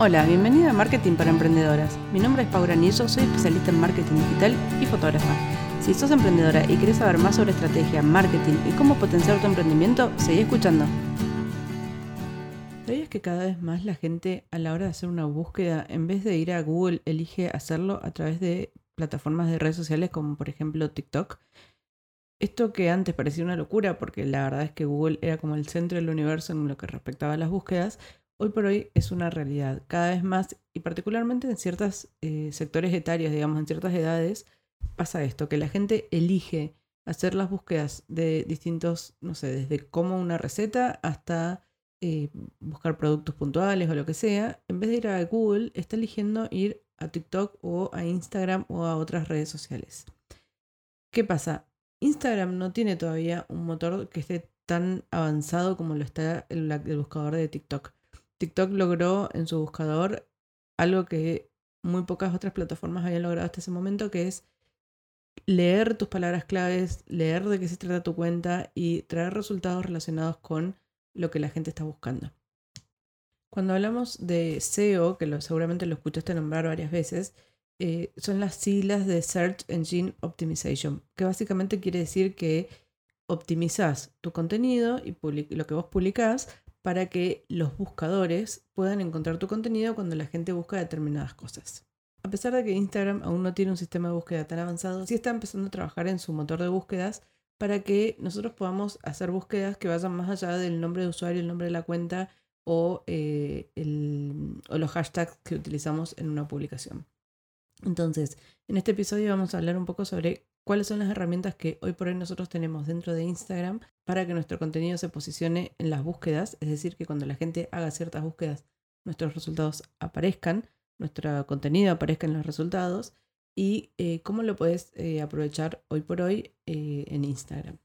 Hola, bienvenida a Marketing para Emprendedoras. Mi nombre es Paula Nillo, soy especialista en marketing digital y fotógrafa. Si sos emprendedora y querés saber más sobre estrategia, marketing y cómo potenciar tu emprendimiento, seguí escuchando. ¿Sabías que cada vez más la gente a la hora de hacer una búsqueda, en vez de ir a Google, elige hacerlo a través de plataformas de redes sociales como por ejemplo TikTok? Esto que antes parecía una locura, porque la verdad es que Google era como el centro del universo en lo que respectaba a las búsquedas, hoy por hoy es una realidad. Cada vez más, y particularmente en ciertos eh, sectores etarios, digamos, en ciertas edades, pasa esto, que la gente elige hacer las búsquedas de distintos, no sé, desde como una receta hasta eh, buscar productos puntuales o lo que sea, en vez de ir a Google, está eligiendo ir a TikTok o a Instagram o a otras redes sociales. ¿Qué pasa? Instagram no tiene todavía un motor que esté tan avanzado como lo está el buscador de TikTok. TikTok logró en su buscador algo que muy pocas otras plataformas habían logrado hasta ese momento, que es leer tus palabras claves, leer de qué se trata tu cuenta y traer resultados relacionados con lo que la gente está buscando. Cuando hablamos de SEO, que lo, seguramente lo escuchaste nombrar varias veces, eh, son las siglas de Search Engine Optimization, que básicamente quiere decir que optimizas tu contenido y lo que vos publicás para que los buscadores puedan encontrar tu contenido cuando la gente busca determinadas cosas. A pesar de que Instagram aún no tiene un sistema de búsqueda tan avanzado, sí está empezando a trabajar en su motor de búsquedas para que nosotros podamos hacer búsquedas que vayan más allá del nombre de usuario, el nombre de la cuenta o, eh, o los hashtags que utilizamos en una publicación. Entonces, en este episodio vamos a hablar un poco sobre cuáles son las herramientas que hoy por hoy nosotros tenemos dentro de Instagram para que nuestro contenido se posicione en las búsquedas, es decir, que cuando la gente haga ciertas búsquedas, nuestros resultados aparezcan, nuestro contenido aparezca en los resultados y eh, cómo lo puedes eh, aprovechar hoy por hoy eh, en Instagram.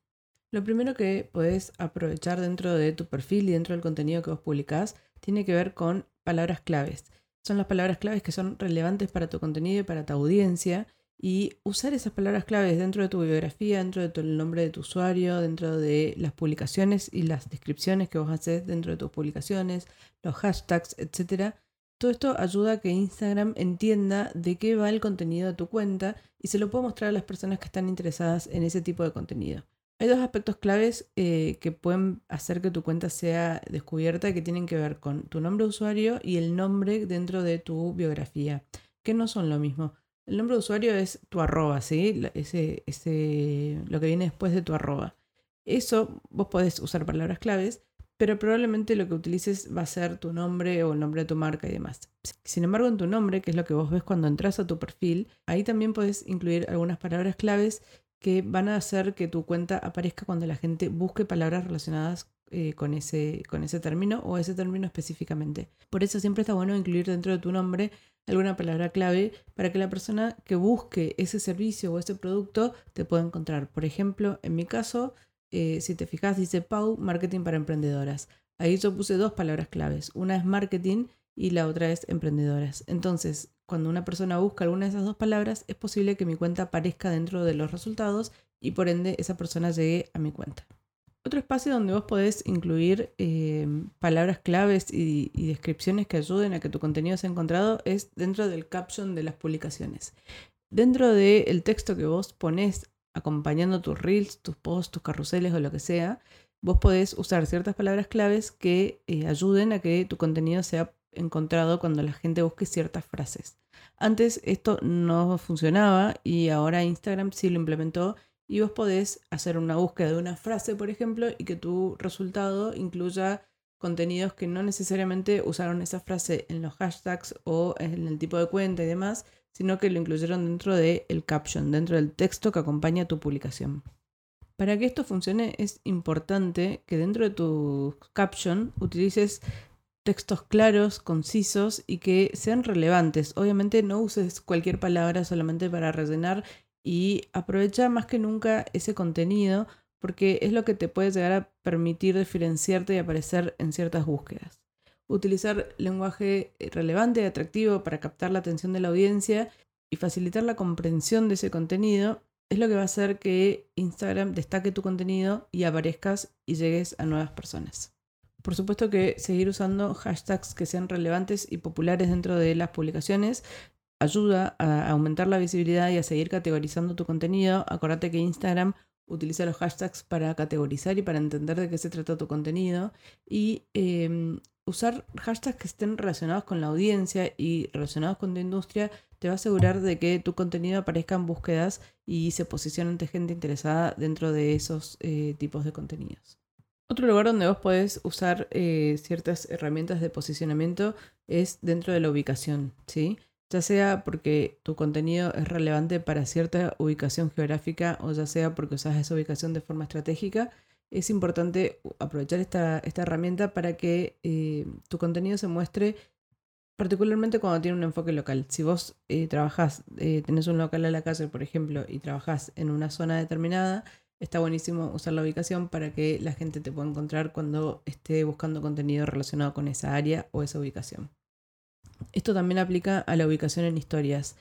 Lo primero que puedes aprovechar dentro de tu perfil y dentro del contenido que vos publicás tiene que ver con palabras claves. Son las palabras claves que son relevantes para tu contenido y para tu audiencia y usar esas palabras claves dentro de tu biografía, dentro del nombre de tu usuario, dentro de las publicaciones y las descripciones que vos haces dentro de tus publicaciones, los hashtags, etc. Todo esto ayuda a que Instagram entienda de qué va el contenido de tu cuenta y se lo puede mostrar a las personas que están interesadas en ese tipo de contenido. Hay dos aspectos claves eh, que pueden hacer que tu cuenta sea descubierta que tienen que ver con tu nombre de usuario y el nombre dentro de tu biografía, que no son lo mismo. El nombre de usuario es tu arroba, ¿sí? Ese, ese, lo que viene después de tu arroba. Eso vos podés usar palabras claves, pero probablemente lo que utilices va a ser tu nombre o el nombre de tu marca y demás. Sin embargo, en tu nombre, que es lo que vos ves cuando entras a tu perfil, ahí también podés incluir algunas palabras claves que van a hacer que tu cuenta aparezca cuando la gente busque palabras relacionadas eh, con, ese, con ese término o ese término específicamente. Por eso siempre está bueno incluir dentro de tu nombre alguna palabra clave para que la persona que busque ese servicio o ese producto te pueda encontrar. Por ejemplo, en mi caso, eh, si te fijas, dice Pau, marketing para emprendedoras. Ahí yo puse dos palabras claves. Una es marketing y la otra es emprendedoras. Entonces, cuando una persona busca alguna de esas dos palabras, es posible que mi cuenta aparezca dentro de los resultados y por ende esa persona llegue a mi cuenta. Otro espacio donde vos podés incluir eh, palabras claves y, descripciones que ayuden a que tu contenido sea encontrado es dentro del caption de las publicaciones. Dentro del texto que vos ponés acompañando tus reels, tus posts, tus carruseles o lo que sea, vos podés usar ciertas palabras claves que eh, ayuden a que tu contenido sea encontrado cuando la gente busque ciertas frases. Antes esto no funcionaba y ahora Instagram sí lo implementó y vos podés hacer una búsqueda de una frase, por ejemplo, y que tu resultado incluya contenidos que no necesariamente usaron esa frase en los hashtags o en el tipo de cuenta y demás, sino que lo incluyeron dentro del el caption, dentro del texto que acompaña tu publicación. Para que esto funcione es importante que dentro de tu caption utilices textos claros, concisos y que sean relevantes. Obviamente no uses cualquier palabra solamente para rellenar y aprovecha más que nunca ese contenido porque es lo que te puede llegar a permitir diferenciarte y aparecer en ciertas búsquedas. Utilizar lenguaje relevante y atractivo para captar la atención de la audiencia y facilitar la comprensión de ese contenido es lo que va a hacer que Instagram destaque tu contenido y aparezcas y llegues a nuevas personas. por supuesto que seguir usando hashtags que sean relevantes y populares dentro de las publicaciones ayuda a aumentar la visibilidad y a seguir categorizando tu contenido. Acordate que Instagram utiliza los hashtags para categorizar y para entender de qué se trata tu contenido. Y em, usar hashtags que estén relacionados con la audiencia y relacionados con tu industria te va a asegurar de que tu contenido aparezca en búsquedas y se posicione ante gente interesada dentro de esos eh, tipos de contenidos. Otro lugar donde vos podés usar eh, ciertas herramientas de posicionamiento es dentro de la ubicación, ¿sí? Ya sea porque tu contenido es relevante para cierta ubicación geográfica o ya sea porque usas esa ubicación de forma estratégica, es importante aprovechar esta, herramienta para que eh, tu contenido se muestre particularmente cuando tiene un enfoque local. Si vos eh, trabajás, eh, tenés un local a la calle, por ejemplo, y trabajás en una zona determinada, está buenísimo usar la ubicación para que la gente te pueda encontrar cuando esté buscando contenido relacionado con esa área o esa ubicación. Esto también aplica a la ubicación en historias.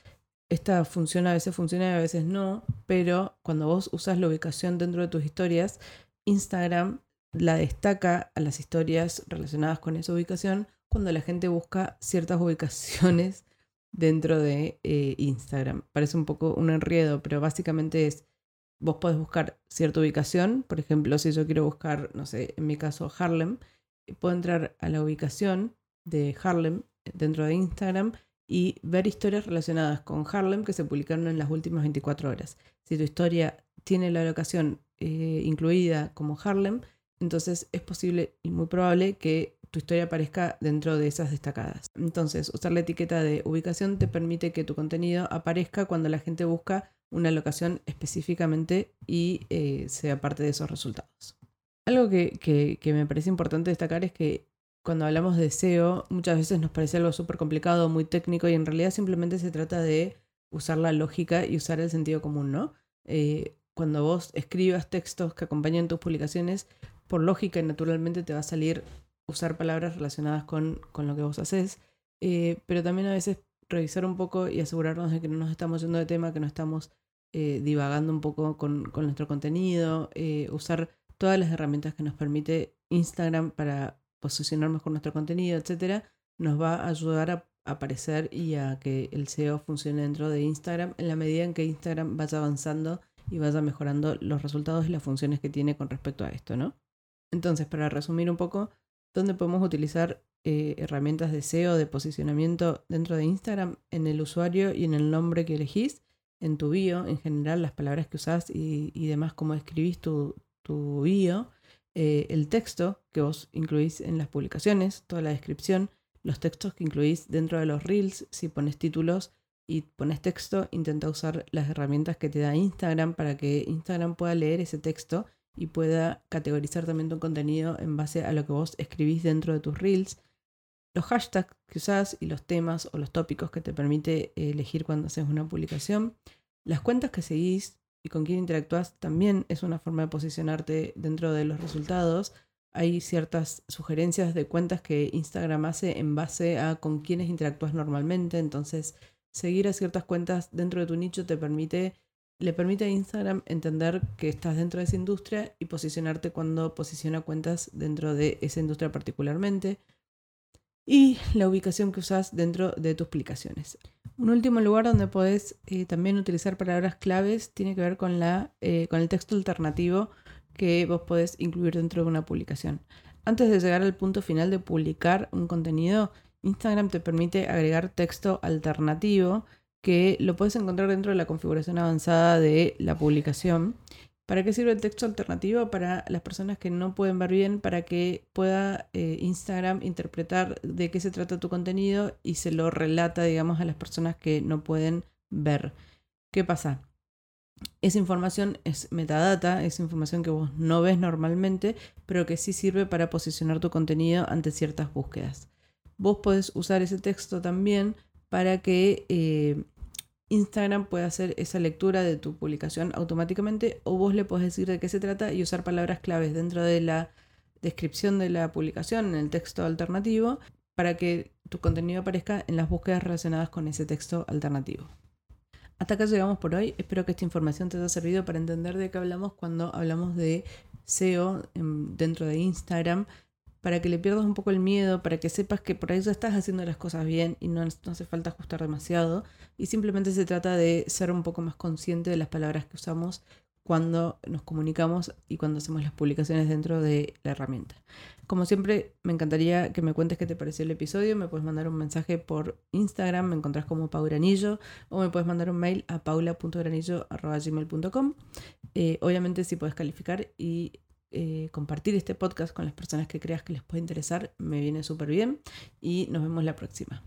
Esta funciona, a veces funciona y a veces no, pero cuando vos usas la ubicación dentro de tus historias, Instagram la destaca a las historias relacionadas con esa ubicación cuando la gente busca ciertas ubicaciones dentro de eh, Instagram. Parece un poco un enredo, pero básicamente es, vos podés buscar cierta ubicación, por ejemplo, si yo quiero buscar, no sé, en mi caso Harlem, puedo entrar a la ubicación de Harlem dentro de Instagram y ver historias relacionadas con Harlem que se publicaron en las últimas 24 horas. Si tu historia tiene la locación eh, incluida como Harlem, entonces es posible y muy probable que tu historia aparezca dentro de esas destacadas. Entonces, usar la etiqueta de ubicación te permite que tu contenido aparezca cuando la gente busca una locación específicamente y eh, sea parte de esos resultados. Algo que, me parece importante destacar es que cuando hablamos de SEO muchas veces nos parece algo súper complicado, muy técnico y en realidad simplemente se trata de usar la lógica y usar el sentido común, ¿no? Eh, cuando vos escribas textos que acompañen tus publicaciones, por lógica y naturalmente te va a salir usar palabras relacionadas con, lo que vos haces, eh, pero también a veces revisar un poco y asegurarnos de que no nos estamos yendo de tema, que no estamos eh, divagando un poco con, nuestro contenido, usar todas las herramientas que nos permite Instagram para posicionar mejor nuestro contenido, etcétera, nos va a ayudar a aparecer y a que el SEO funcione dentro de Instagram en la medida en que Instagram vaya avanzando y vaya mejorando los resultados y las funciones que tiene con respecto a esto, ¿no? Entonces, para resumir un poco, ¿dónde podemos utilizar eh, herramientas de SEO, de posicionamiento dentro de Instagram? En el usuario y en el nombre que elegís, en tu bio, en general, las palabras que usás y, demás, cómo escribís tu, tu bio, eh, el texto que vos incluís en las publicaciones, toda la descripción, los textos que incluís dentro de los reels, si pones títulos y pones texto, intenta usar las herramientas que te da Instagram para que Instagram pueda leer ese texto y pueda categorizar también tu contenido en base a lo que vos escribís dentro de tus reels. Los hashtags que usás y los temas o los tópicos que te permite elegir cuando haces una publicación. Las cuentas que seguís y con quién interactúas también es una forma de posicionarte dentro de los resultados. Hay ciertas sugerencias de cuentas que Instagram hace en base a con quiénes interactúas normalmente. Entonces, seguir a ciertas cuentas dentro de tu nicho te permite le permite a Instagram entender que estás dentro de esa industria y posicionarte cuando posiciona cuentas dentro de esa industria particularmente. Y la ubicación que usas dentro de tus publicaciones. Un último lugar donde podés eh, también utilizar palabras claves tiene que ver con, la, eh, con el texto alternativo que vos podés incluir dentro de una publicación. Antes de llegar al punto final de publicar un contenido, Instagram te permite agregar texto alternativo que lo puedes encontrar dentro de la configuración avanzada de la publicación. ¿Para qué sirve el texto alternativo? Para las personas que no pueden ver bien, para que pueda eh, Instagram interpretar de qué se trata tu contenido y se lo relata, digamos, a las personas que no pueden ver. ¿Qué pasa? Esa información es metadata, es información que vos no ves normalmente, pero que sí sirve para posicionar tu contenido ante ciertas búsquedas. Vos podés usar ese texto también para que eh, Instagram pueda hacer esa lectura de tu publicación automáticamente o vos le podés decir de qué se trata y usar palabras claves dentro de la descripción de la publicación en el texto alternativo para que tu contenido aparezca en las búsquedas relacionadas con ese texto alternativo. Hasta acá llegamos por hoy. Espero que esta información te haya servido para entender de qué hablamos cuando hablamos de SEO dentro de Instagram para que le pierdas un poco el miedo, para que sepas que por ahí ya estás haciendo las cosas bien y no, no hace falta ajustar demasiado. Y simplemente se trata de ser un poco más consciente de las palabras que usamos cuando nos comunicamos y cuando hacemos las publicaciones dentro de la herramienta. Como siempre, me encantaría que me cuentes qué te pareció el episodio. Me puedes mandar un mensaje por Instagram, me encontrás como Pauranillo, o me puedes mandar un mail a paula.granillo.gmail.com. Eh, obviamente, si puedes calificar y eh, compartir este podcast con las personas que creas que les puede interesar, me viene súper bien. Y nos vemos la próxima.